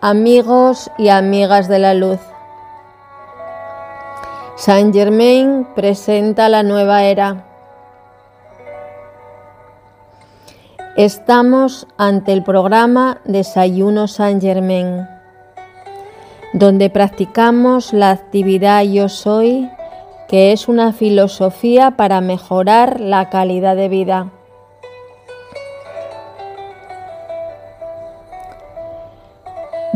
Amigos y amigas de la luz. Saint Germain presenta la nueva era. Estamos ante el programa Desayuno Saint Germain, donde practicamos la actividad Yo Soy, que es una filosofía para mejorar la calidad de vida.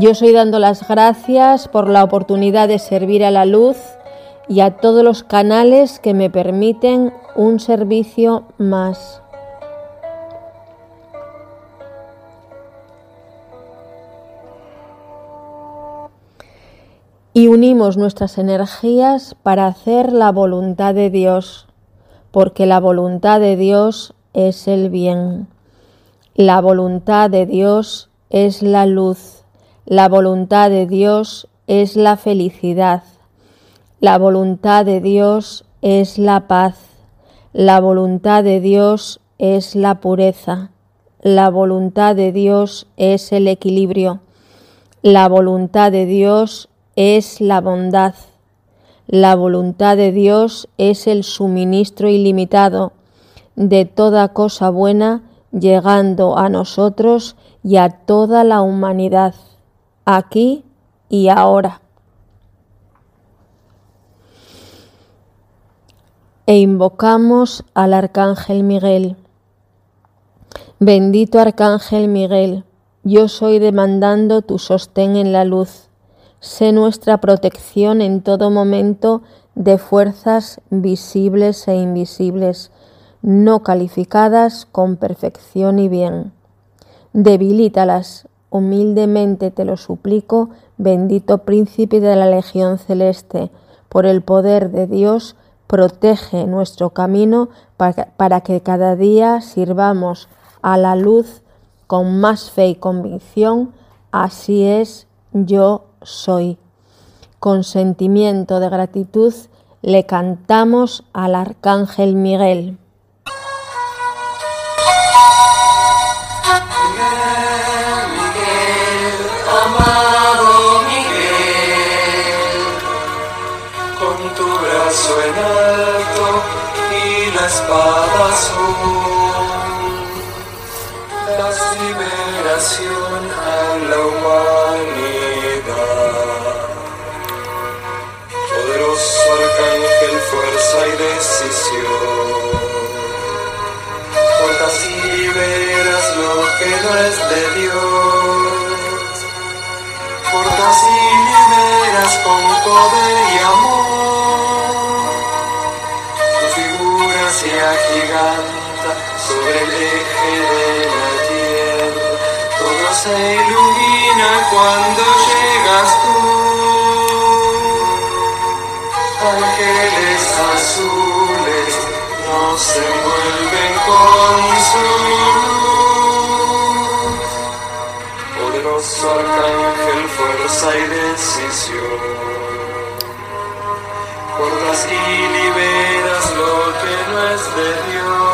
Yo soy dando las gracias por la oportunidad de servir a la luz y a todos los canales que me permiten un servicio más. Y unimos nuestras energías para hacer la voluntad de Dios, porque la voluntad de Dios es el bien. La voluntad de Dios es la luz. La voluntad de Dios es la felicidad. La voluntad de Dios es la paz. La voluntad de Dios es la pureza. La voluntad de Dios es el equilibrio. La voluntad de Dios es la bondad. La voluntad de Dios es el suministro ilimitado de toda cosa buena llegando a nosotros y a toda la humanidad aquí y ahora. E invocamos al Arcángel Miguel. Bendito Arcángel Miguel, yo soy demandando tu sostén en la luz. Sé nuestra protección en todo momento de fuerzas visibles e invisibles, no calificadas con perfección y bien. Debilítalas, humildemente te lo suplico, bendito príncipe de la Legión Celeste, por el poder de Dios, protege nuestro camino para, que cada día sirvamos a la luz con más fe y convicción. Así es, yo soy. Con sentimiento de gratitud le cantamos al Arcángel Miguel. Espada azul, das liberación a la humanidad. Poderoso arcángel, fuerza y decisión. Portas y liberas lo que no es de Dios. Portas y liberas con poder y amor se ilumina cuando llegas tú. Ángeles azules nos envuelven con su luz. Poderoso arcángel, fuerza y decisión cortas y liberas lo que no es de Dios.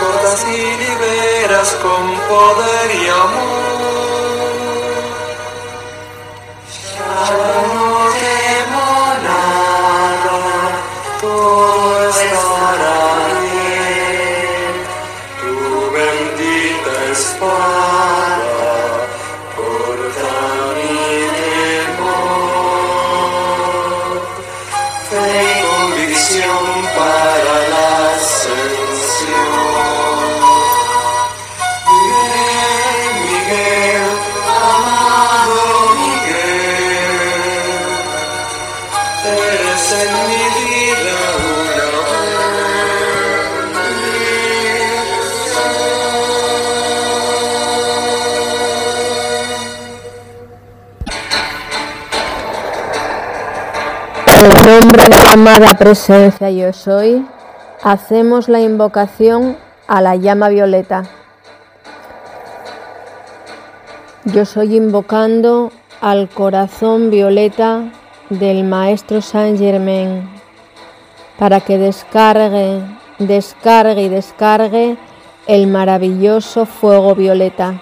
Cortas y liberas con poder amada presencia yo soy, hacemos la invocación a la llama violeta. Yo soy invocando al corazón violeta del Maestro Saint Germain para que descargue, descargue y descargue el maravilloso fuego violeta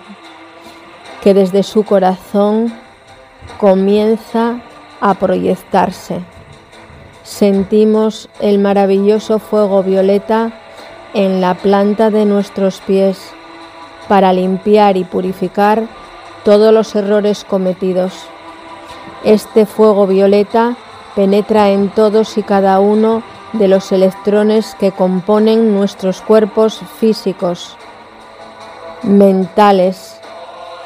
que desde su corazón comienza a proyectarse. Sentimos el maravilloso fuego violeta en la planta de nuestros pies para limpiar y purificar todos los errores cometidos. Este fuego violeta penetra en todos y cada uno de los electrones que componen nuestros cuerpos físicos, mentales,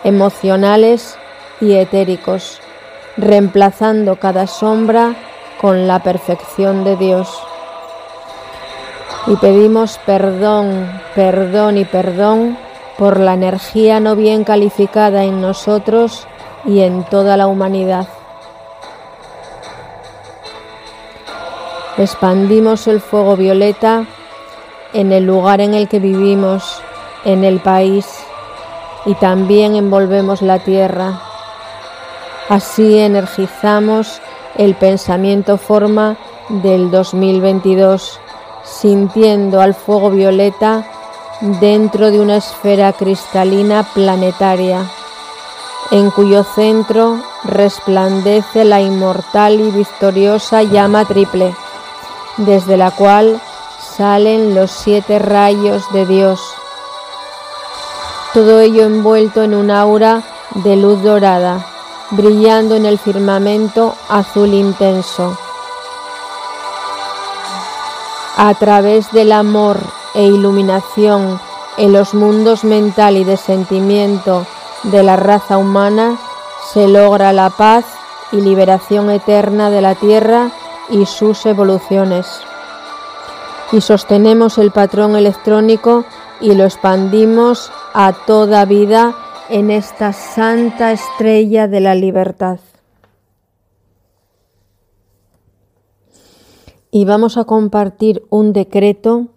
emocionales y etéricos, reemplazando cada sombra con la perfección de Dios. Y pedimos perdón, perdón y perdón por la energía no bien calificada en nosotros y en toda la humanidad. Expandimos el fuego violeta en el lugar en el que vivimos, en el país, y también envolvemos la tierra. Así energizamos el pensamiento forma del 2022, sintiendo al fuego violeta dentro de una esfera cristalina planetaria, en cuyo centro resplandece la inmortal y victoriosa llama triple, desde la cual salen los siete rayos de Dios. Todo ello envuelto en un aura de luz dorada, brillando en el firmamento azul intenso. A través del amor e iluminación en los mundos mental y de sentimiento de la raza humana, se logra la paz y liberación eterna de la Tierra y sus evoluciones. Y sostenemos el patrón electrónico y lo expandimos a toda vida en esta santa estrella de la libertad. Y vamos a compartir un decreto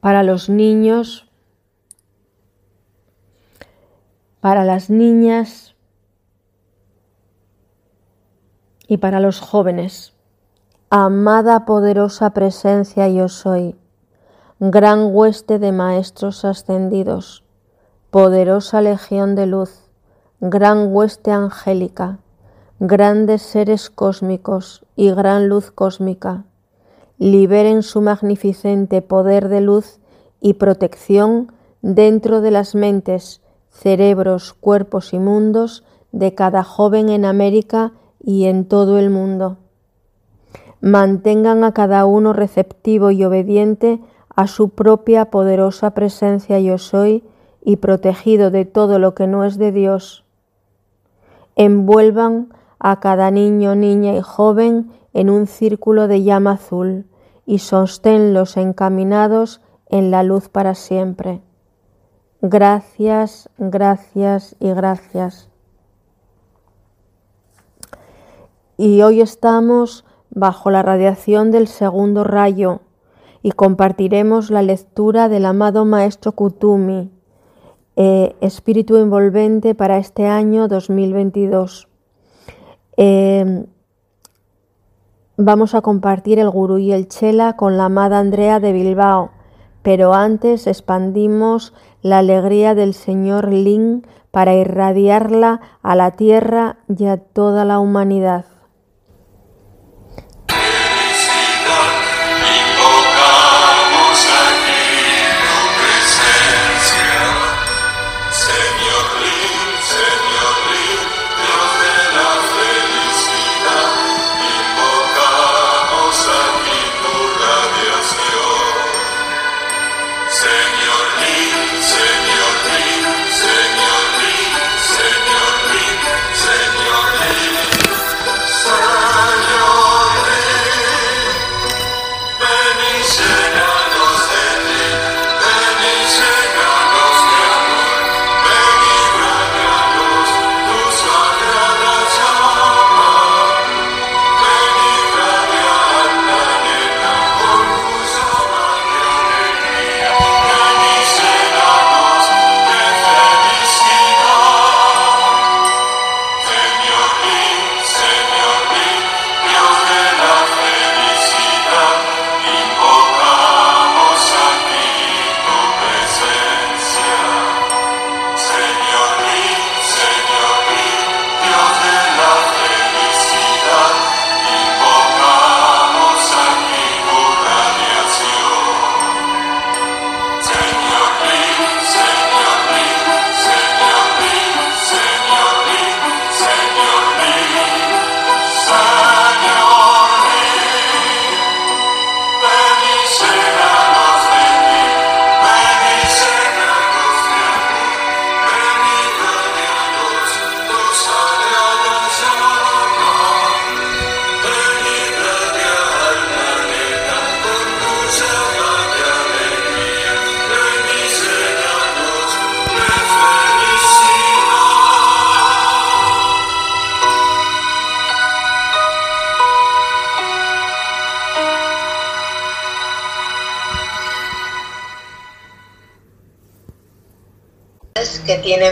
para los niños, para las niñas y para los jóvenes. Amada poderosa presencia yo soy, gran hueste de maestros ascendidos, poderosa legión de luz, gran hueste angélica, grandes seres cósmicos y gran luz cósmica liberen su magnificente poder de luz y protección dentro de las mentes, cerebros, cuerpos y mundos de cada joven en América y en todo el mundo. Mantengan a cada uno receptivo y obediente a su propia poderosa presencia yo soy y protegido de todo lo que no es de Dios. Envuelvan a cada niño, niña y joven en un círculo de llama azul y sosténlos encaminados en la luz para siempre. Gracias, gracias y gracias. Y hoy estamos bajo la radiación del segundo rayo y compartiremos la lectura del amado Maestro Kutumi, eh, Espíritu Envolvente para este año 2022. Vamos a compartir el gurú y el chela con la amada Andrea de Bilbao, pero antes expandimos la alegría del señor Lin para irradiarla a la tierra y a toda la humanidad.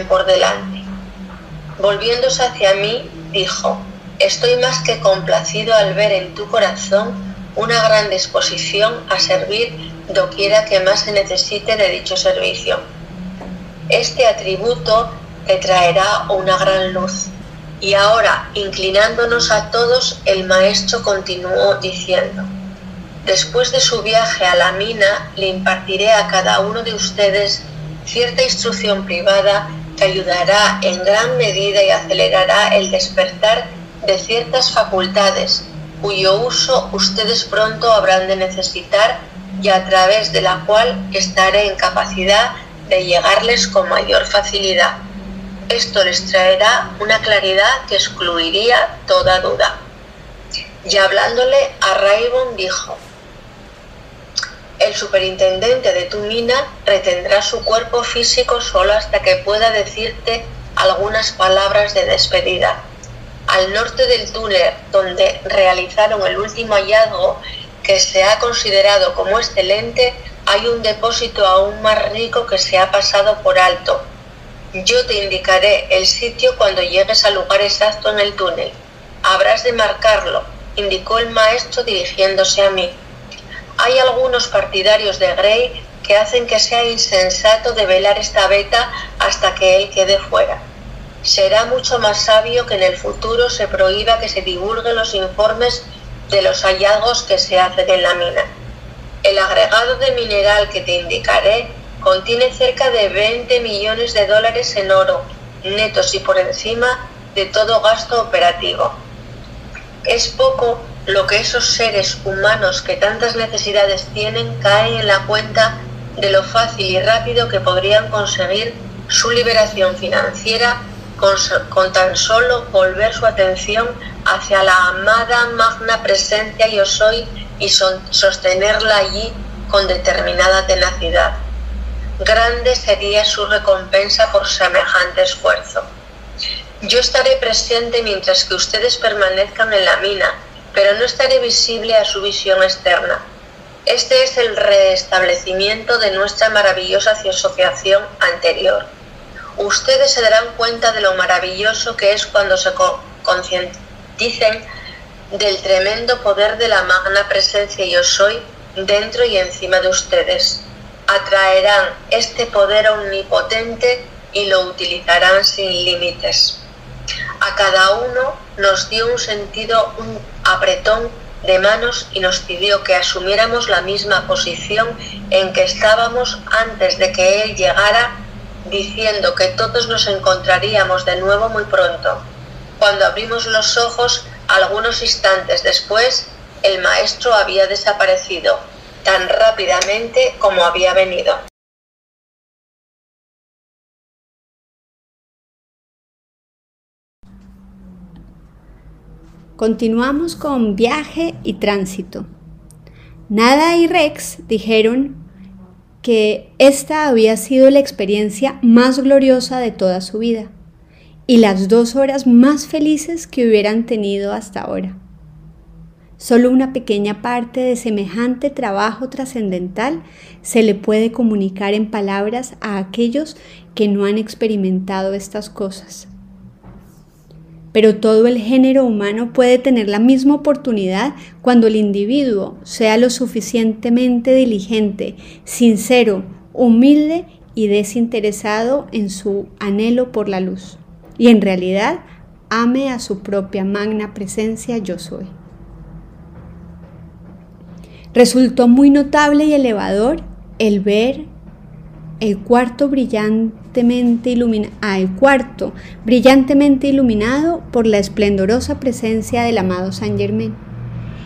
Por delante. Volviéndose hacia mí, dijo, estoy más que complacido al ver en tu corazón una gran disposición a servir doquiera que más se necesite de dicho servicio. Este atributo te traerá una gran luz. Y ahora, inclinándonos a todos, el maestro continuó diciendo, Después de su viaje a la mina, le impartiré a cada uno de ustedes cierta instrucción privada ayudará en gran medida y acelerará el despertar de ciertas facultades cuyo uso ustedes pronto habrán de necesitar y a través de la cual estaré en capacidad de llegarles con mayor facilidad. Esto les traerá una claridad que excluiría toda duda. Y hablándole a Raibon dijo, el superintendente de tu mina retendrá su cuerpo físico solo hasta que pueda decirte algunas palabras de despedida. Al norte del túnel donde realizaron el último hallazgo, que se ha considerado como excelente, hay un depósito aún más rico que se ha pasado por alto. Yo te indicaré el sitio cuando llegues al lugar exacto en el túnel. Habrás de marcarlo, indicó el maestro dirigiéndose a mí. Hay algunos partidarios de Gray que hacen que sea insensato develar esta beta hasta que él quede fuera. Será mucho más sabio que en el futuro se prohíba que se divulguen los informes de los hallazgos que se hacen en la mina. El agregado de mineral que te indicaré contiene cerca de 20 millones de dólares en oro, netos y por encima de todo gasto operativo. Es poco lo que esos seres humanos que tantas necesidades tienen caen en la cuenta de lo fácil y rápido que podrían conseguir su liberación financiera con, tan solo volver su atención hacia la amada magna presencia yo soy y sostenerla allí con determinada tenacidad. Grande sería su recompensa por semejante esfuerzo. Yo estaré presente mientras que ustedes permanezcan en la mina, pero no estaré visible a su visión externa. Este es el restablecimiento de nuestra maravillosa asociación anterior. Ustedes se darán cuenta de lo maravilloso que es cuando se concienticen del tremendo poder de la magna presencia yo soy dentro y encima de ustedes. Atraerán este poder omnipotente y lo utilizarán sin límites. A cada uno nos dio un sentido, un apretón de manos y nos pidió que asumiéramos la misma posición en que estábamos antes de que Él llegara, diciendo que todos nos encontraríamos de nuevo muy pronto. Cuando abrimos los ojos, algunos instantes después, el maestro había desaparecido, tan rápidamente como había venido. Continuamos con viaje y tránsito. Nada y Rex dijeron que esta había sido la experiencia más gloriosa de toda su vida y las dos horas más felices que hubieran tenido hasta ahora. Solo una pequeña parte de semejante trabajo trascendental se le puede comunicar en palabras a aquellos que no han experimentado estas cosas pero todo el género humano puede tener la misma oportunidad cuando el individuo sea lo suficientemente diligente, sincero, humilde y desinteresado en su anhelo por la luz. Y en realidad ame a su propia magna presencia yo soy. Resultó muy notable y elevador el ver el cuarto brillantemente iluminado, ah, el cuarto brillantemente iluminado por la esplendorosa presencia del amado Saint Germain.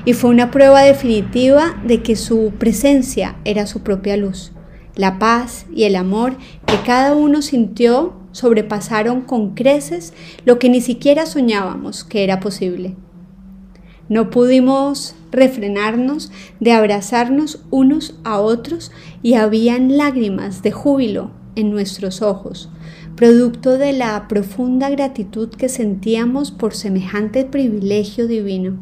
Y fue una prueba definitiva de que su presencia era su propia luz. La paz y el amor que cada uno sintió sobrepasaron con creces lo que ni siquiera soñábamos que era posible. No pudimos refrenarnos de abrazarnos unos a otros y habían lágrimas de júbilo en nuestros ojos, producto de la profunda gratitud que sentíamos por semejante privilegio divino.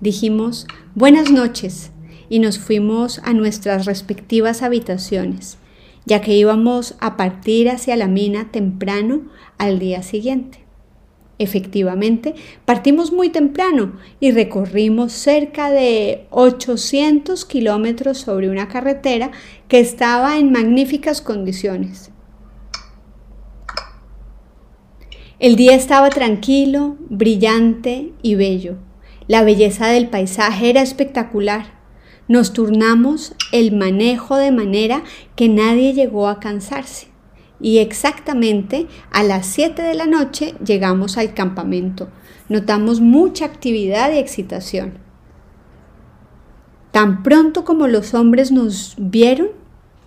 Dijimos buenas noches y nos fuimos a nuestras respectivas habitaciones. ya que íbamos a partir hacia la mina temprano al día siguiente. Efectivamente, partimos muy temprano y recorrimos cerca de 800 kilómetros sobre una carretera que estaba en magníficas condiciones. El día estaba tranquilo, brillante y bello. La belleza del paisaje era espectacular. Nos turnamos el manejo de manera que nadie llegó a cansarse y exactamente a las 7 de la noche llegamos al campamento. Notamos mucha actividad y excitación. Tan pronto como los hombres nos vieron,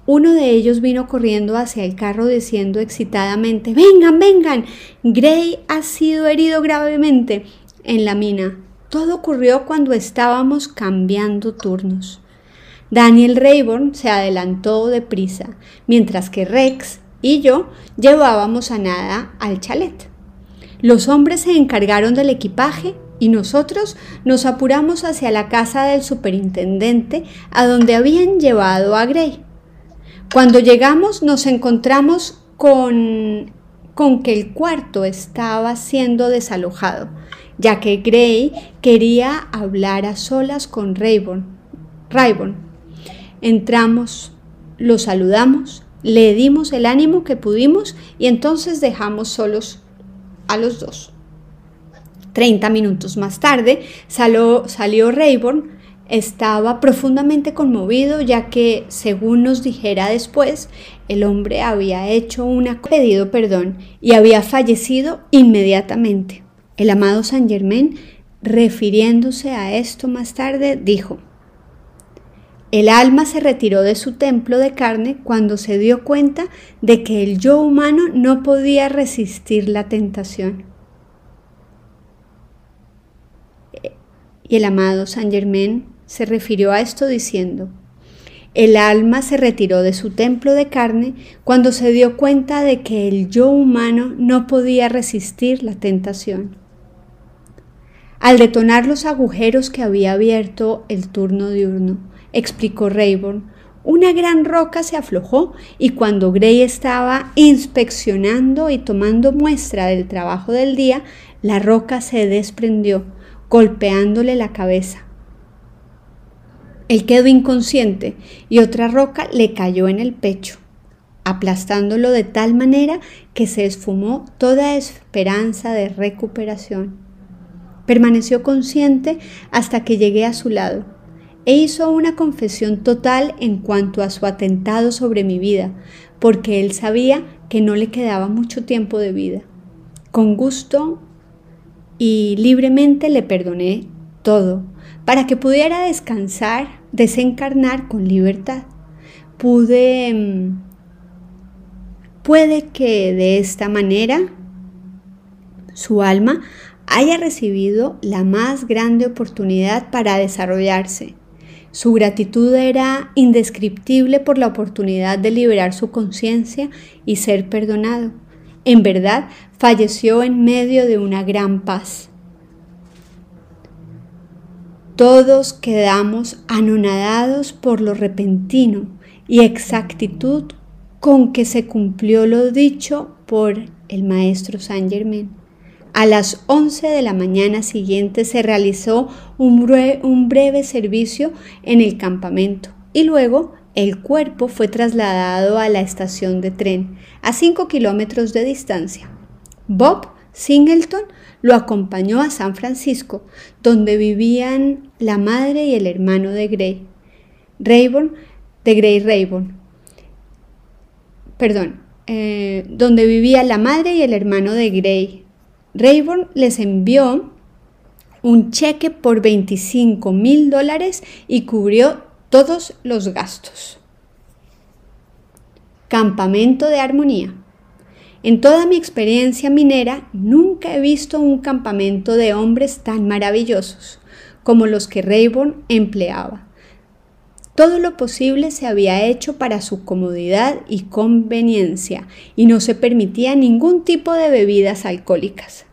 uno de ellos vino corriendo hacia el carro diciendo excitadamente, Vengan, vengan, Gray ha sido herido gravemente en la mina. Todo ocurrió cuando estábamos cambiando turnos. Daniel Rayburn se adelantó deprisa, mientras que Rex y yo llevábamos a nada al chalet. Los hombres se encargaron del equipaje y nosotros nos apuramos hacia la casa del superintendente a donde habían llevado a Gray. Cuando llegamos nos encontramos con, con que el cuarto estaba siendo desalojado, ya que Gray quería hablar a solas con Rayburn. Rayburn. Entramos, lo saludamos le dimos el ánimo que pudimos y entonces dejamos solos a los dos. Treinta minutos más tarde salió, salió Rayburn. Estaba profundamente conmovido ya que, según nos dijera después, el hombre había hecho un pedido perdón y había fallecido inmediatamente. El amado Saint Germain, refiriéndose a esto más tarde, dijo, el alma se retiró de su templo de carne cuando se dio cuenta de que el yo humano no podía resistir la tentación. Y el amado Saint Germain se refirió a esto diciendo, el alma se retiró de su templo de carne cuando se dio cuenta de que el yo humano no podía resistir la tentación. Al detonar los agujeros que había abierto el turno diurno, explicó Rayburn. Una gran roca se aflojó y cuando Gray estaba inspeccionando y tomando muestra del trabajo del día, la roca se desprendió, golpeándole la cabeza. Él quedó inconsciente y otra roca le cayó en el pecho, aplastándolo de tal manera que se esfumó toda esperanza de recuperación. Permaneció consciente hasta que llegué a su lado e hizo una confesión total en cuanto a su atentado sobre mi vida, porque él sabía que no le quedaba mucho tiempo de vida. Con gusto y libremente le perdoné todo, para que pudiera descansar, desencarnar con libertad. Pude... Mm, puede que de esta manera su alma haya recibido la más grande oportunidad para desarrollarse su gratitud era indescriptible por la oportunidad de liberar su conciencia y ser perdonado. En verdad, falleció en medio de una gran paz. Todos quedamos anonadados por lo repentino y exactitud con que se cumplió lo dicho por el maestro Saint Germain. A las 11 de la mañana siguiente se realizó un breve, servicio en el campamento y luego el cuerpo fue trasladado a la estación de tren a 5 kilómetros de distancia. Bob Singleton lo acompañó a San Francisco, donde vivían la madre y el hermano de Gray, Rayburn, de Gray Rayburn. Perdón, eh, donde vivía la madre y el hermano de Gray, Rayburn les envió un cheque por 25 mil dólares y cubrió todos los gastos. Campamento de armonía. En toda mi experiencia minera nunca he visto un campamento de hombres tan maravillosos como los que Rayburn empleaba. Todo lo posible se había hecho para su comodidad y conveniencia y no se permitía ningún tipo de bebidas alcohólicas.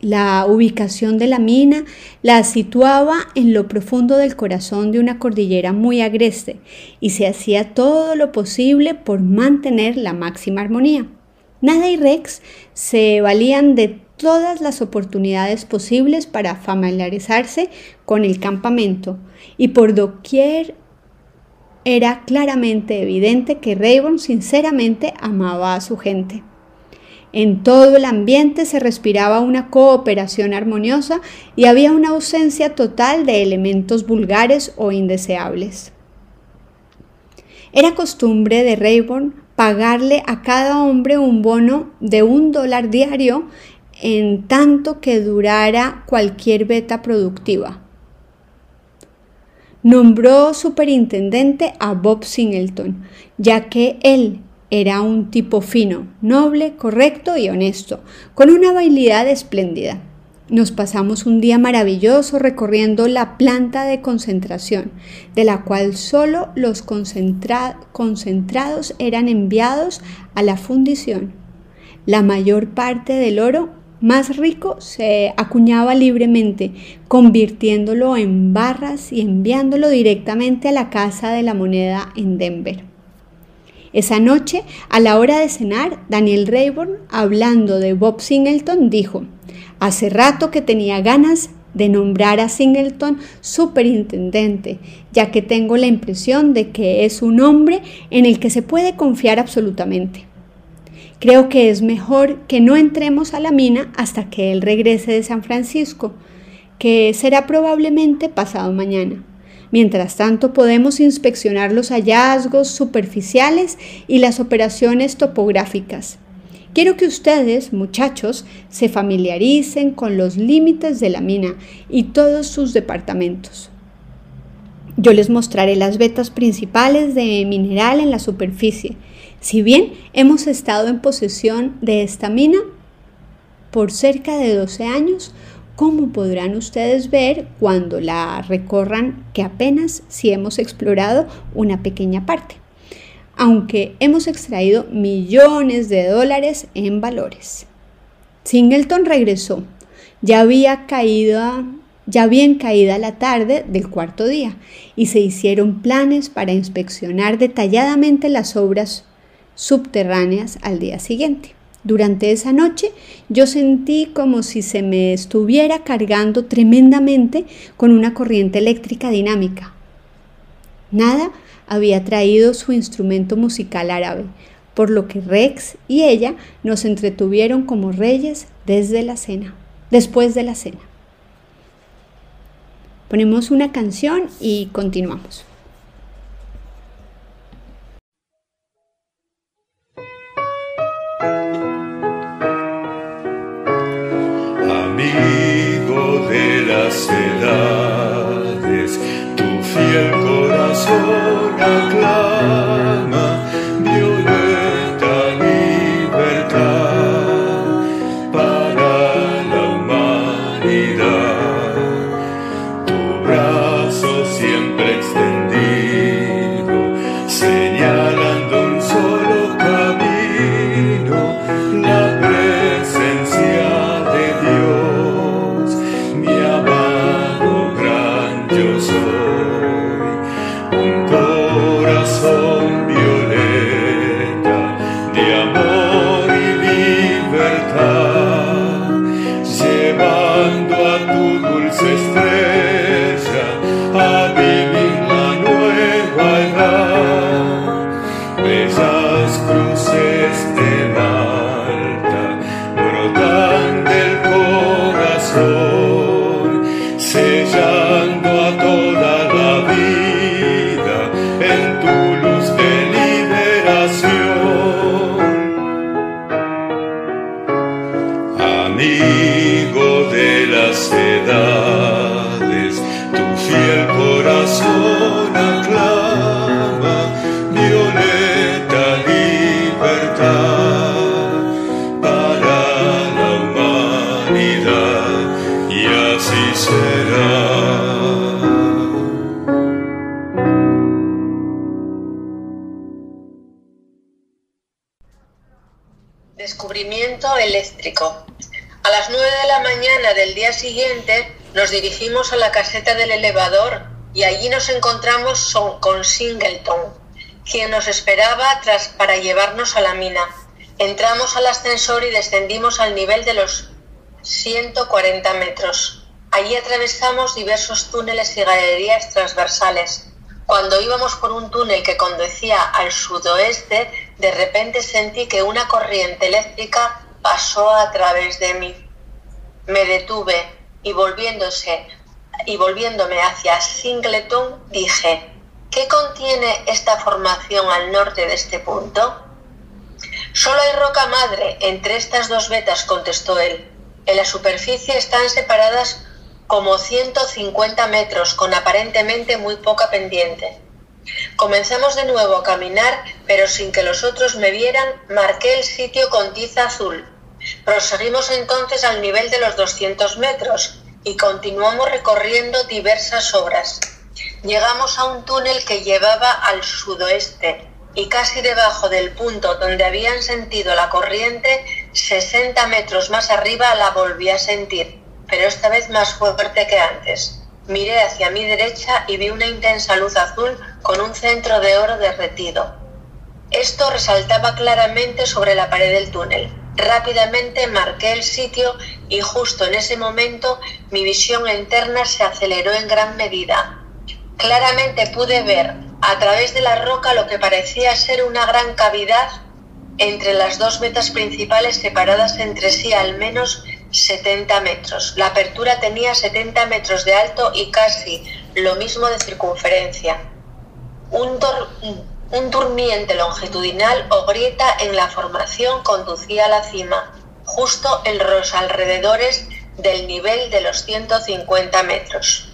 La ubicación de la mina la situaba en lo profundo del corazón de una cordillera muy agreste y se hacía todo lo posible por mantener la máxima armonía. Nada y Rex se valían de todas las oportunidades posibles para familiarizarse con el campamento y por doquier era claramente evidente que Rayburn sinceramente amaba a su gente. En todo el ambiente se respiraba una cooperación armoniosa y había una ausencia total de elementos vulgares o indeseables. Era costumbre de Rayburn pagarle a cada hombre un bono de un dólar diario en tanto que durara cualquier beta productiva. Nombró superintendente a Bob Singleton, ya que él era un tipo fino, noble, correcto y honesto, con una habilidad espléndida. Nos pasamos un día maravilloso recorriendo la planta de concentración, de la cual solo los concentrados eran enviados a la fundición. La mayor parte del oro más rico se acuñaba libremente, convirtiéndolo en barras y enviándolo directamente a la Casa de la Moneda en Denver. Esa noche, a la hora de cenar, Daniel Rayburn, hablando de Bob Singleton, dijo, hace rato que tenía ganas de nombrar a Singleton superintendente, ya que tengo la impresión de que es un hombre en el que se puede confiar absolutamente. Creo que es mejor que no entremos a la mina hasta que él regrese de San Francisco, que será probablemente pasado mañana. Mientras tanto, podemos inspeccionar los hallazgos superficiales y las operaciones topográficas. Quiero que ustedes, muchachos, se familiaricen con los límites de la mina y todos sus departamentos. Yo les mostraré las vetas principales de mineral en la superficie. Si bien hemos estado en posesión de esta mina por cerca de 12 años, como podrán ustedes ver cuando la recorran que apenas si hemos explorado una pequeña parte, aunque hemos extraído millones de dólares en valores. Singleton regresó. Ya había caído ya bien caída la tarde del cuarto día y se hicieron planes para inspeccionar detalladamente las obras subterráneas al día siguiente. Durante esa noche yo sentí como si se me estuviera cargando tremendamente con una corriente eléctrica dinámica. Nada había traído su instrumento musical árabe, por lo que Rex y ella nos entretuvieron como reyes desde la cena, después de la cena. Ponemos una canción y continuamos. Nos dirigimos a la caseta del elevador y allí nos encontramos con Singleton, quien nos esperaba tras, para llevarnos a la mina. Entramos al ascensor y descendimos al nivel de los 140 metros. Allí atravesamos diversos túneles y galerías transversales. Cuando íbamos por un túnel que conducía al sudoeste, de repente sentí que una corriente eléctrica pasó a través de mí. Me detuve y volviéndose y volviéndome hacia Singleton dije, ¿qué contiene esta formación al norte de este punto? Solo hay roca madre entre estas dos vetas, contestó él. En la superficie están separadas como 150 metros, con aparentemente muy poca pendiente. Comenzamos de nuevo a caminar, pero sin que los otros me vieran, marqué el sitio con tiza azul. Proseguimos entonces al nivel de los 200 metros y continuamos recorriendo diversas obras. Llegamos a un túnel que llevaba al sudoeste y casi debajo del punto donde habían sentido la corriente, 60 metros más arriba la volví a sentir, pero esta vez más fuerte que antes. Miré hacia mi derecha y vi una intensa luz azul con un centro de oro derretido. Esto resaltaba claramente sobre la pared del túnel. Rápidamente marqué el sitio y justo en ese momento mi visión interna se aceleró en gran medida. Claramente pude ver a través de la roca lo que parecía ser una gran cavidad entre las dos vetas principales separadas entre sí al menos 70 metros. La apertura tenía 70 metros de alto y casi lo mismo de circunferencia. Un, un durmiente longitudinal o grieta en la formación conducía a la cima, justo en los alrededores del nivel de los 150 metros.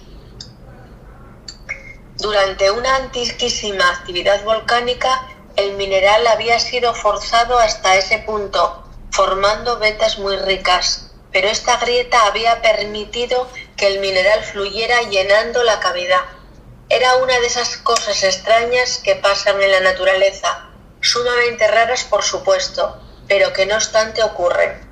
Durante una antiquísima actividad volcánica, el mineral había sido forzado hasta ese punto, formando vetas muy ricas, pero esta grieta había permitido que el mineral fluyera llenando la cavidad. Era una de esas cosas extrañas que pasan en la naturaleza, sumamente raras por supuesto, pero que no obstante ocurren.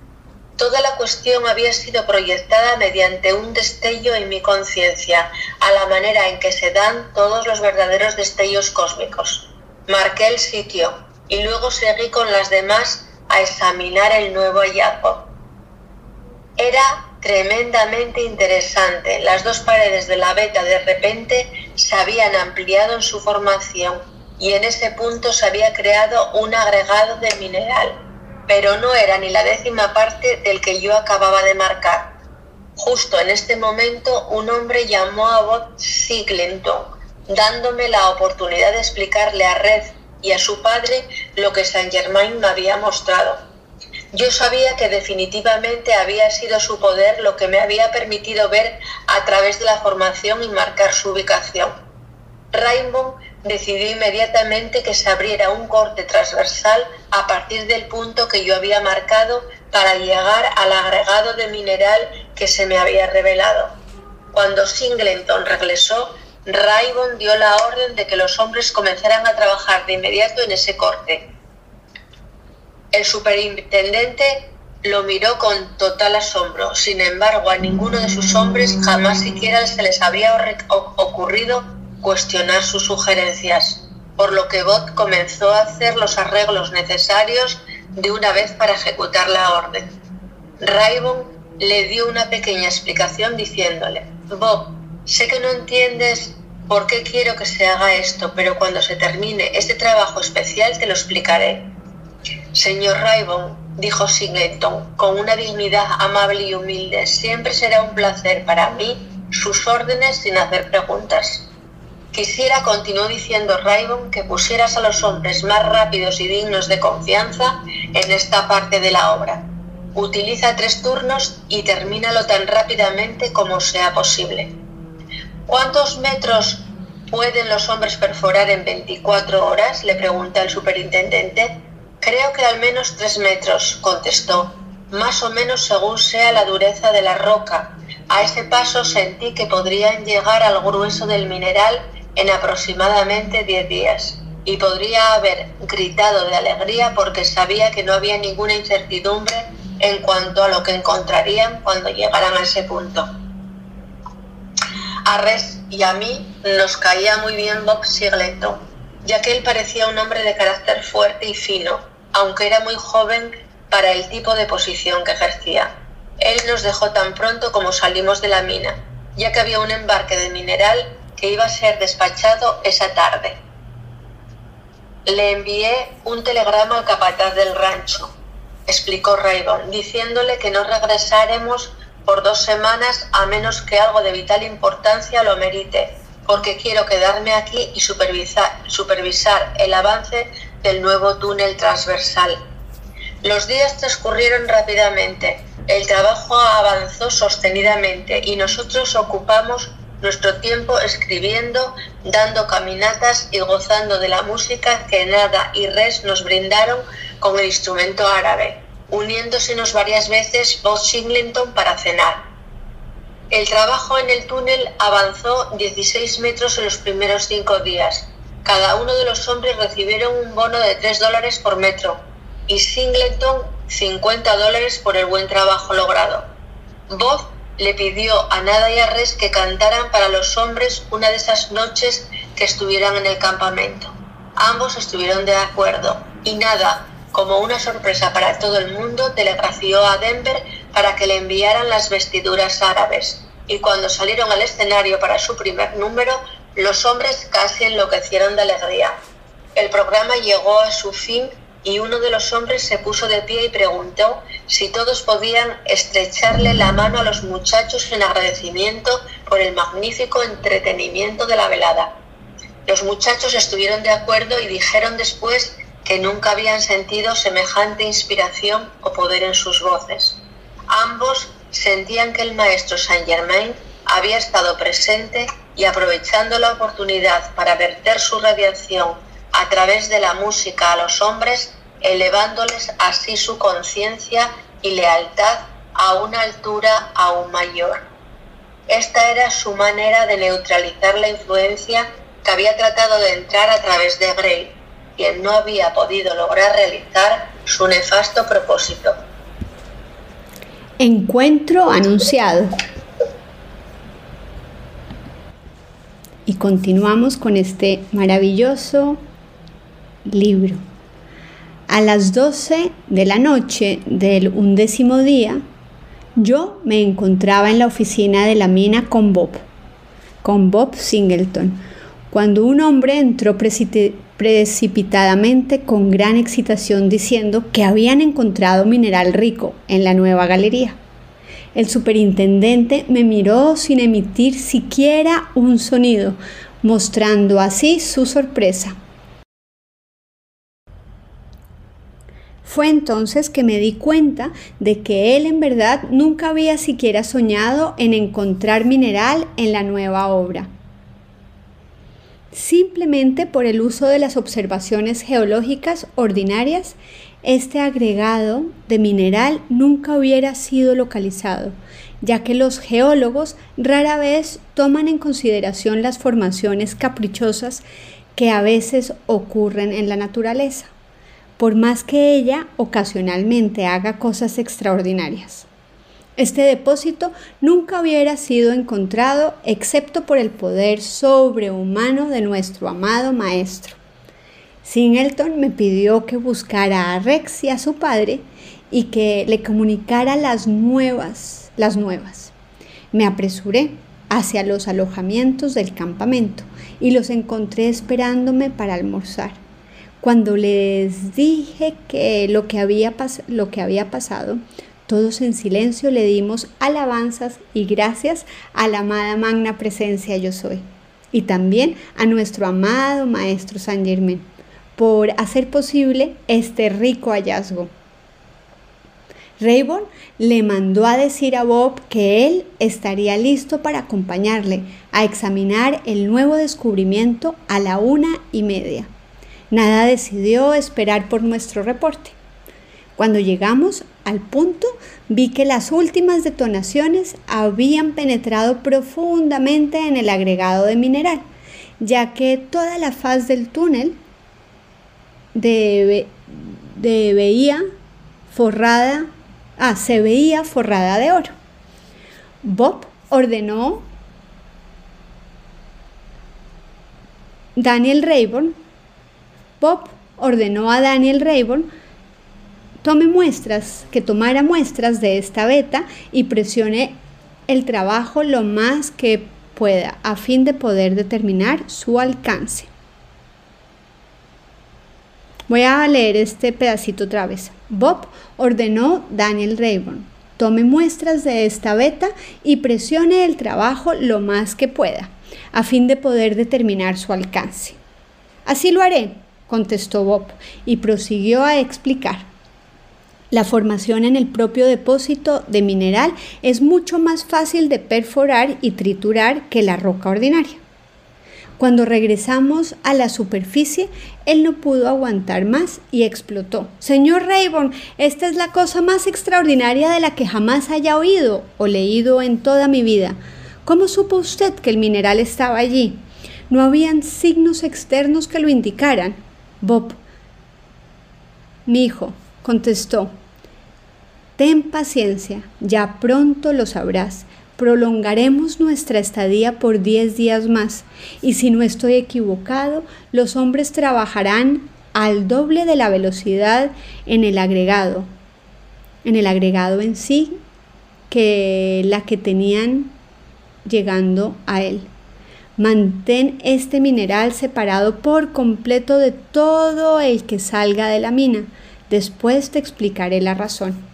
Toda la cuestión había sido proyectada mediante un destello en mi conciencia, a la manera en que se dan todos los verdaderos destellos cósmicos. Marqué el sitio y luego seguí con las demás a examinar el nuevo hallazgo. Era tremendamente interesante. Las dos paredes de la beta de repente se habían ampliado en su formación y en ese punto se había creado un agregado de mineral pero no era ni la décima parte del que yo acababa de marcar. Justo en este momento un hombre llamó a Bob Siglenton, dándome la oportunidad de explicarle a Red y a su padre lo que Saint Germain me había mostrado. Yo sabía que definitivamente había sido su poder lo que me había permitido ver a través de la formación y marcar su ubicación. Rainbow decidió inmediatamente que se abriera un corte transversal a partir del punto que yo había marcado para llegar al agregado de mineral que se me había revelado. Cuando Singleton regresó, Raybon dio la orden de que los hombres comenzaran a trabajar de inmediato en ese corte. El superintendente lo miró con total asombro. Sin embargo, a ninguno de sus hombres jamás siquiera se les había ocurrido cuestionar sus sugerencias, por lo que Bot comenzó a hacer los arreglos necesarios de una vez para ejecutar la orden. Raybon le dio una pequeña explicación diciéndole, Bob, sé que no entiendes por qué quiero que se haga esto, pero cuando se termine este trabajo especial te lo explicaré. Señor Raybon, dijo Singleton, con una dignidad amable y humilde, siempre será un placer para mí sus órdenes sin hacer preguntas. Quisiera, continuó diciendo Raybon, que pusieras a los hombres más rápidos y dignos de confianza en esta parte de la obra. Utiliza tres turnos y termínalo tan rápidamente como sea posible. ¿Cuántos metros pueden los hombres perforar en 24 horas? le pregunta el superintendente. Creo que al menos tres metros, contestó, más o menos según sea la dureza de la roca. A ese paso sentí que podrían llegar al grueso del mineral en aproximadamente diez días y podría haber gritado de alegría porque sabía que no había ninguna incertidumbre en cuanto a lo que encontrarían cuando llegaran a ese punto. A Res y a mí nos caía muy bien Bob Sigleton, ya que él parecía un hombre de carácter fuerte y fino, aunque era muy joven para el tipo de posición que ejercía. Él nos dejó tan pronto como salimos de la mina, ya que había un embarque de mineral que iba a ser despachado esa tarde. Le envié un telegrama al capataz del rancho, explicó Raybon, diciéndole que no regresaremos por dos semanas a menos que algo de vital importancia lo merite, porque quiero quedarme aquí y supervisar, supervisar el avance del nuevo túnel transversal. Los días transcurrieron rápidamente, el trabajo avanzó sostenidamente y nosotros ocupamos nuestro tiempo escribiendo, dando caminatas y gozando de la música que Nada y Res nos brindaron con el instrumento árabe, uniéndosenos varias veces Bob Singleton para cenar. El trabajo en el túnel avanzó 16 metros en los primeros cinco días. Cada uno de los hombres recibieron un bono de 3 dólares por metro y Singleton 50 dólares por el buen trabajo logrado. Bob le pidió a Nada y a Res que cantaran para los hombres una de esas noches que estuvieran en el campamento. Ambos estuvieron de acuerdo y Nada, como una sorpresa para todo el mundo, telegrafió a Denver para que le enviaran las vestiduras árabes. Y cuando salieron al escenario para su primer número, los hombres casi enloquecieron de alegría. El programa llegó a su fin y uno de los hombres se puso de pie y preguntó si todos podían estrecharle la mano a los muchachos en agradecimiento por el magnífico entretenimiento de la velada. Los muchachos estuvieron de acuerdo y dijeron después que nunca habían sentido semejante inspiración o poder en sus voces. Ambos sentían que el maestro Saint Germain había estado presente y aprovechando la oportunidad para verter su radiación a través de la música a los hombres, elevándoles así su conciencia y lealtad a una altura aún mayor. Esta era su manera de neutralizar la influencia que había tratado de entrar a través de Grey, quien no había podido lograr realizar su nefasto propósito. Encuentro anunciado. Y continuamos con este maravilloso libro. A las 12 de la noche del undécimo día, yo me encontraba en la oficina de la mina con Bob, con Bob Singleton, cuando un hombre entró precipitadamente con gran excitación diciendo que habían encontrado mineral rico en la nueva galería. El superintendente me miró sin emitir siquiera un sonido, mostrando así su sorpresa. Fue entonces que me di cuenta de que él en verdad nunca había siquiera soñado en encontrar mineral en la nueva obra. Simplemente por el uso de las observaciones geológicas ordinarias, este agregado de mineral nunca hubiera sido localizado, ya que los geólogos rara vez toman en consideración las formaciones caprichosas que a veces ocurren en la naturaleza por más que ella ocasionalmente haga cosas extraordinarias. Este depósito nunca hubiera sido encontrado excepto por el poder sobrehumano de nuestro amado maestro. Singleton me pidió que buscara a Rex y a su padre y que le comunicara las nuevas, las nuevas. Me apresuré hacia los alojamientos del campamento y los encontré esperándome para almorzar. Cuando les dije que lo que había, lo que había pasado, todos en silencio le dimos alabanzas y gracias a la amada magna presencia yo soy. Y también a nuestro amado Maestro San Germán por hacer posible este rico hallazgo. Rayburn le mandó a decir a Bob que él estaría listo para acompañarle a examinar el nuevo descubrimiento a la una y media. Nada decidió esperar por nuestro reporte. Cuando llegamos al punto, vi que las últimas detonaciones habían penetrado profundamente en el agregado de mineral, ya que toda la faz del túnel debe, debía forrada ah, se veía forrada de oro. Bob ordenó Daniel Rayburn, Bob ordenó a Daniel Rayburn tome muestras, que tomara muestras de esta beta y presione el trabajo lo más que pueda a fin de poder determinar su alcance. Voy a leer este pedacito otra vez. Bob ordenó Daniel Rayburn, tome muestras de esta beta y presione el trabajo lo más que pueda, a fin de poder determinar su alcance. Así lo haré, contestó Bob, y prosiguió a explicar. La formación en el propio depósito de mineral es mucho más fácil de perforar y triturar que la roca ordinaria. Cuando regresamos a la superficie, él no pudo aguantar más y explotó. Señor Rayburn, esta es la cosa más extraordinaria de la que jamás haya oído o leído en toda mi vida. ¿Cómo supo usted que el mineral estaba allí? No habían signos externos que lo indicaran. Bob, mi hijo, contestó, ten paciencia, ya pronto lo sabrás prolongaremos nuestra estadía por diez días más, y si no estoy equivocado, los hombres trabajarán al doble de la velocidad en el agregado, en el agregado en sí, que la que tenían llegando a él. Mantén este mineral separado por completo de todo el que salga de la mina. Después te explicaré la razón.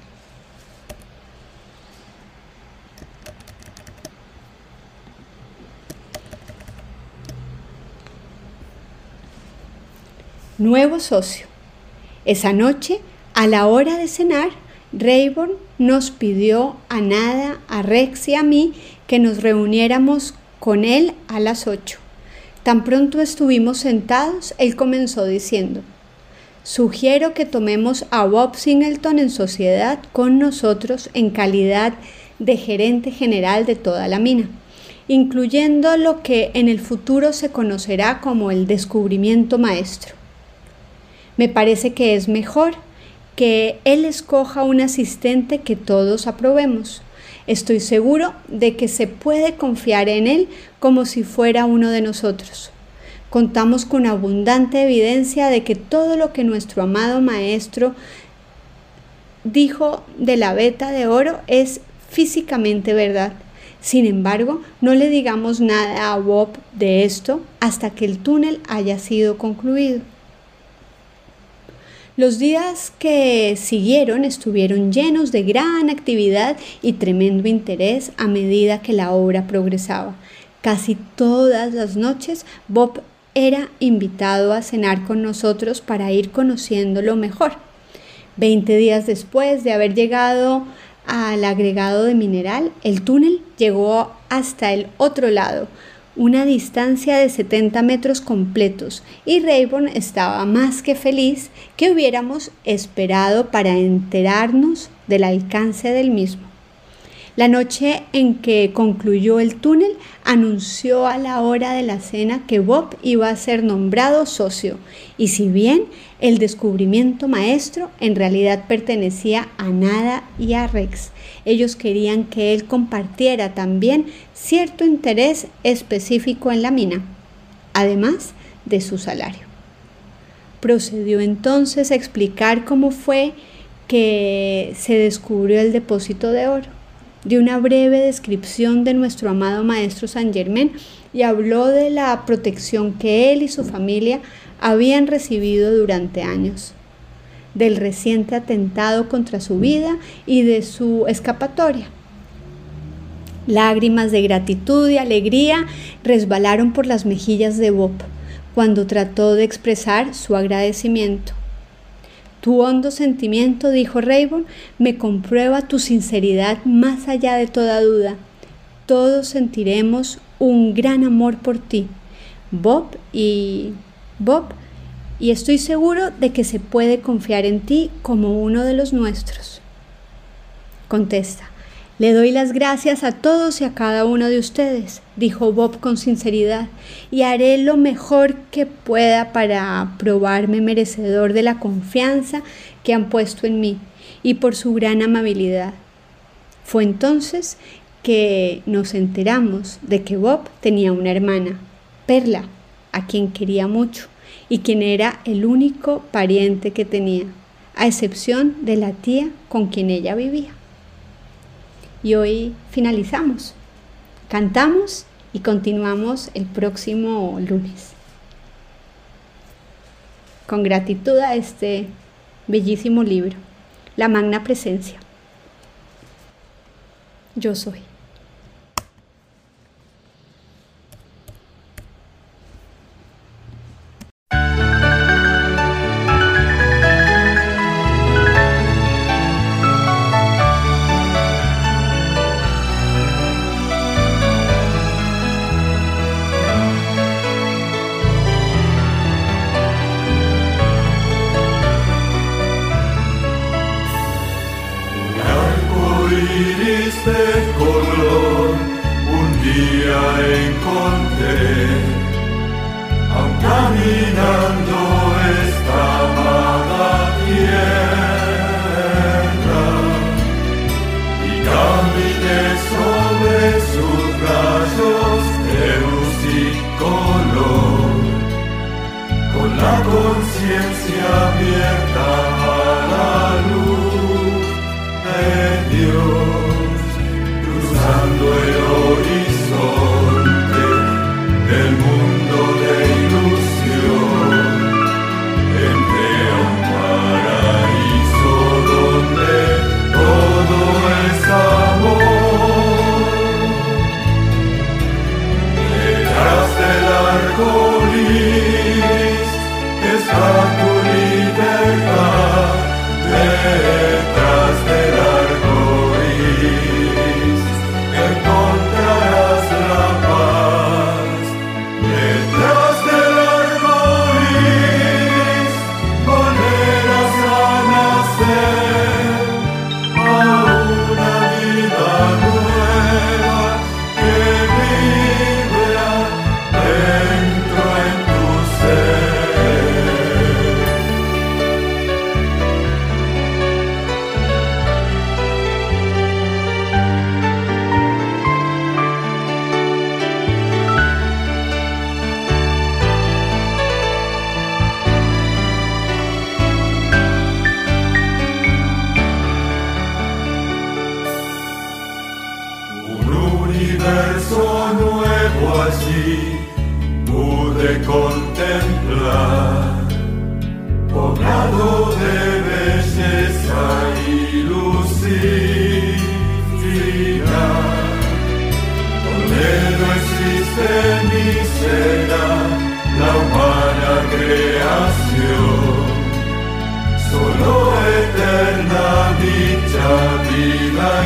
Nuevo socio. Esa noche, a la hora de cenar, Rayburn nos pidió a Nada, a Rex y a mí que nos reuniéramos con él a las 8. Tan pronto estuvimos sentados, él comenzó diciendo, Sugiero que tomemos a Bob Singleton en sociedad con nosotros en calidad de gerente general de toda la mina, incluyendo lo que en el futuro se conocerá como el descubrimiento maestro. Me parece que es mejor que Él escoja un asistente que todos aprobemos. Estoy seguro de que se puede confiar en Él como si fuera uno de nosotros. Contamos con abundante evidencia de que todo lo que nuestro amado Maestro dijo de la veta de oro es físicamente verdad. Sin embargo, no le digamos nada a Bob de esto hasta que el túnel haya sido concluido. Los días que siguieron estuvieron llenos de gran actividad y tremendo interés a medida que la obra progresaba. Casi todas las noches Bob era invitado a cenar con nosotros para ir conociéndolo mejor. Veinte días después de haber llegado al agregado de mineral, el túnel llegó hasta el otro lado, una distancia de 70 metros completos y Rayburn estaba más que feliz que hubiéramos esperado para enterarnos del alcance del mismo. La noche en que concluyó el túnel, anunció a la hora de la cena que Bob iba a ser nombrado socio, y si bien el descubrimiento maestro en realidad pertenecía a Nada y a Rex, ellos querían que él compartiera también cierto interés específico en la mina, además de su salario. Procedió entonces a explicar cómo fue que se descubrió el depósito de oro de una breve descripción de nuestro amado Maestro San Germán y habló de la protección que él y su familia habían recibido durante años, del reciente atentado contra su vida y de su escapatoria. Lágrimas de gratitud y alegría resbalaron por las mejillas de Bob cuando trató de expresar su agradecimiento. Tu hondo sentimiento, dijo Rayburn, me comprueba tu sinceridad más allá de toda duda. Todos sentiremos un gran amor por ti, Bob y Bob, y estoy seguro de que se puede confiar en ti como uno de los nuestros. Contesta, le doy las gracias a todos y a cada uno de ustedes, dijo Bob con sinceridad, y haré lo mejor que pueda para probarme merecedor de la confianza que han puesto en mí. y por su gran amabilidad. Fue entonces que nos enteramos de que Bob tenía una hermana, Perla, a quien quería mucho y quien era el único pariente que tenía, a excepción de la tía con quien ella vivía. Y hoy finalizamos. Cantamos y continuamos el próximo lunes. Con gratitud a este bellísimo libro, La Magna Presencia. Yo soy.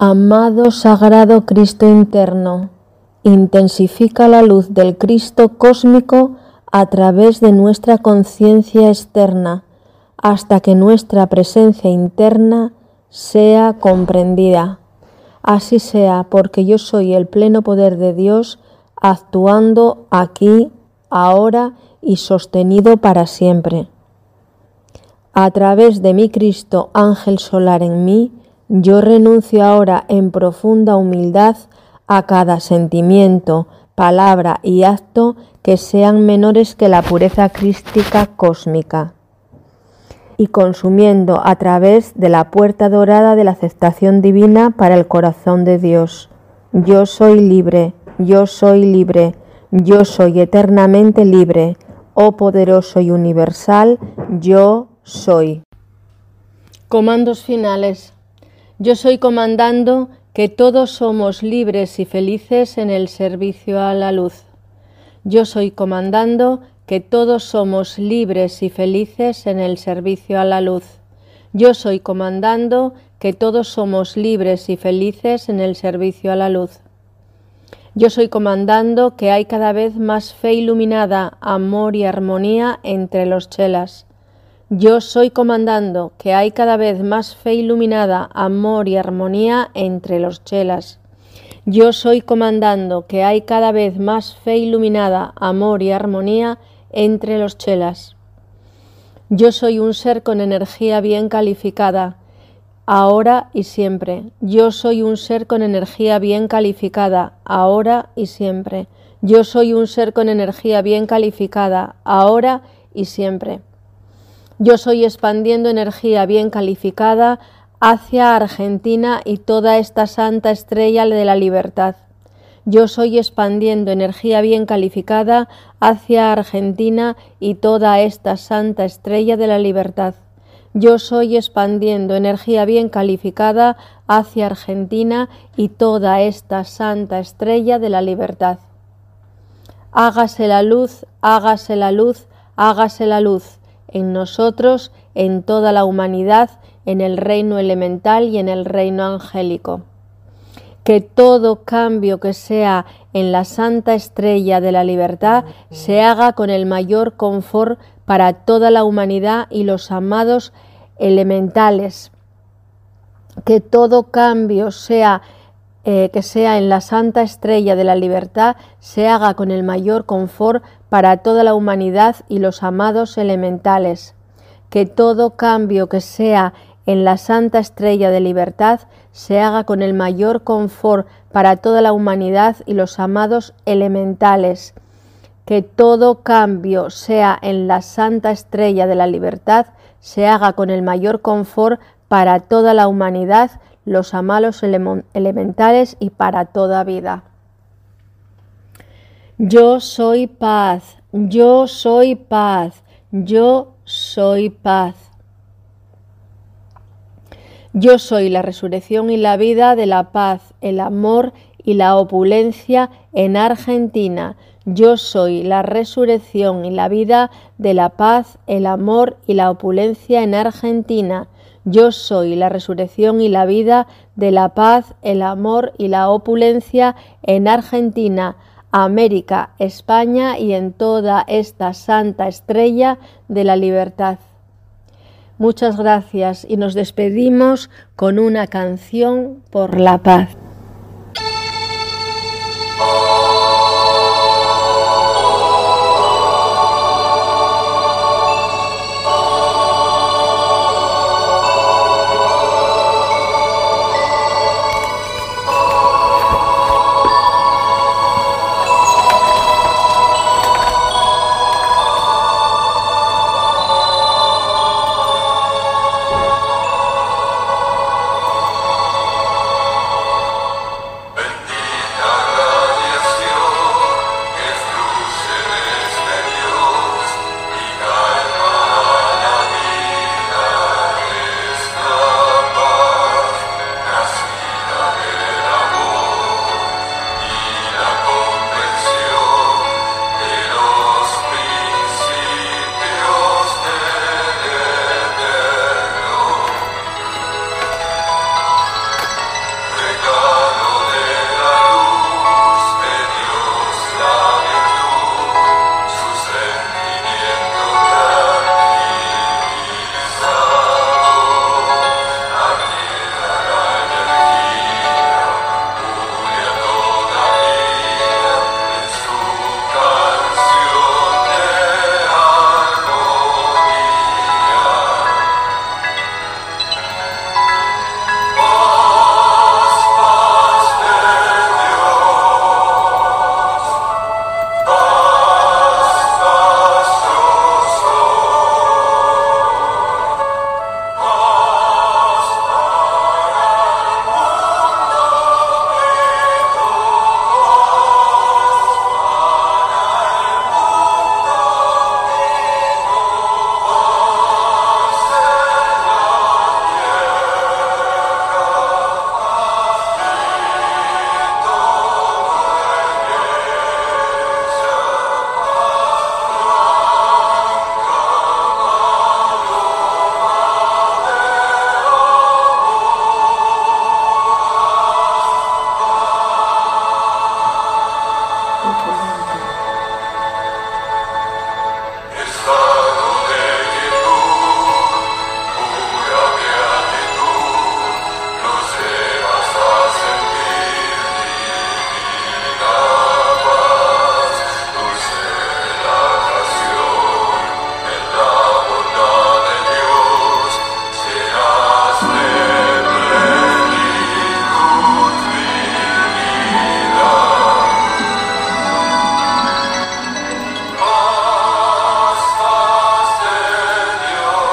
Amado Sagrado Cristo interno, intensifica la luz del Cristo cósmico a través de nuestra conciencia externa hasta que nuestra presencia interna sea comprendida. Así sea, porque yo soy el pleno poder de Dios actuando aquí, ahora y sostenido para siempre. A través de mi Cristo ángel solar en mí, yo renuncio ahora en profunda humildad a cada sentimiento, palabra y acto que sean menores que la pureza crística cósmica y consumiendo a través de la puerta dorada de la aceptación divina para el corazón de Dios. Yo soy libre, yo soy libre, yo soy eternamente libre, oh poderoso y universal, yo soy. Comandos finales. Yo soy comandando que todos somos libres y felices en el servicio a la luz. Yo soy comandando que todos somos libres y felices en el servicio a la luz. Yo soy comandando que todos somos libres y felices en el servicio a la luz. Yo soy comandando que hay cada vez más fe iluminada, amor y armonía entre los chelas. Yo soy comandando que hay cada vez más fe iluminada, amor y armonía entre los chelas. Yo soy comandando que hay cada vez más fe iluminada, amor y armonía entre los chelas. Yo soy un ser con energía bien calificada, ahora y siempre. Yo soy un ser con energía bien calificada, ahora y siempre. Yo soy un ser con energía bien calificada, ahora y siempre. Yo soy expandiendo energía bien calificada hacia Argentina y toda esta santa estrella de la libertad. Yo soy expandiendo energía bien calificada hacia Argentina y toda esta santa estrella de la libertad. Yo soy expandiendo energía bien calificada hacia Argentina y toda esta santa estrella de la libertad. Hágase la luz, hágase la luz, hágase la luz en nosotros, en toda la humanidad, en el reino elemental y en el reino angélico que todo cambio que sea en la santa estrella de la libertad se haga con el mayor confort para toda la humanidad y los amados elementales. Que todo cambio sea eh, que sea en la santa estrella de la libertad se haga con el mayor confort para toda la humanidad y los amados elementales. Que todo cambio que sea en la santa estrella de libertad se haga con el mayor confort para toda la humanidad y los amados elementales. Que todo cambio sea en la santa estrella de la libertad se haga con el mayor confort para toda la humanidad, los amados elementales y para toda vida. Yo soy paz, yo soy paz, yo soy paz. Yo soy la resurrección y la vida de la paz, el amor y la opulencia en Argentina. Yo soy la resurrección y la vida de la paz, el amor y la opulencia en Argentina. Yo soy la resurrección y la vida de la paz, el amor y la opulencia en Argentina, América, España y en toda esta santa estrella de la libertad. Muchas gracias y nos despedimos con una canción por la paz.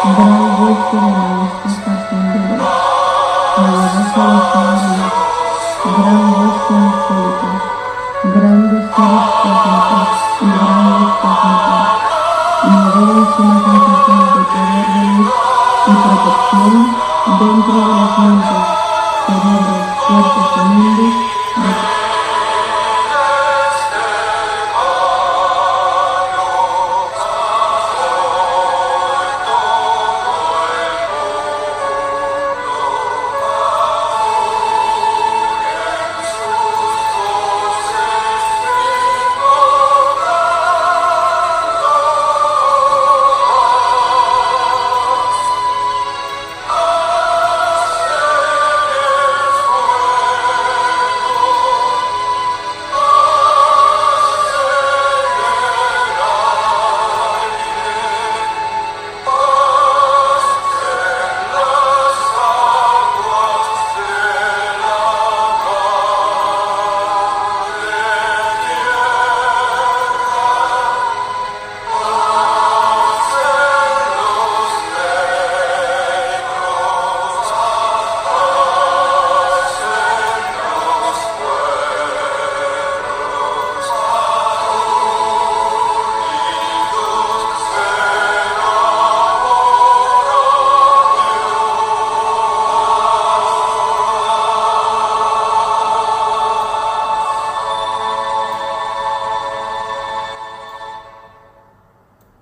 Thank you. criminals is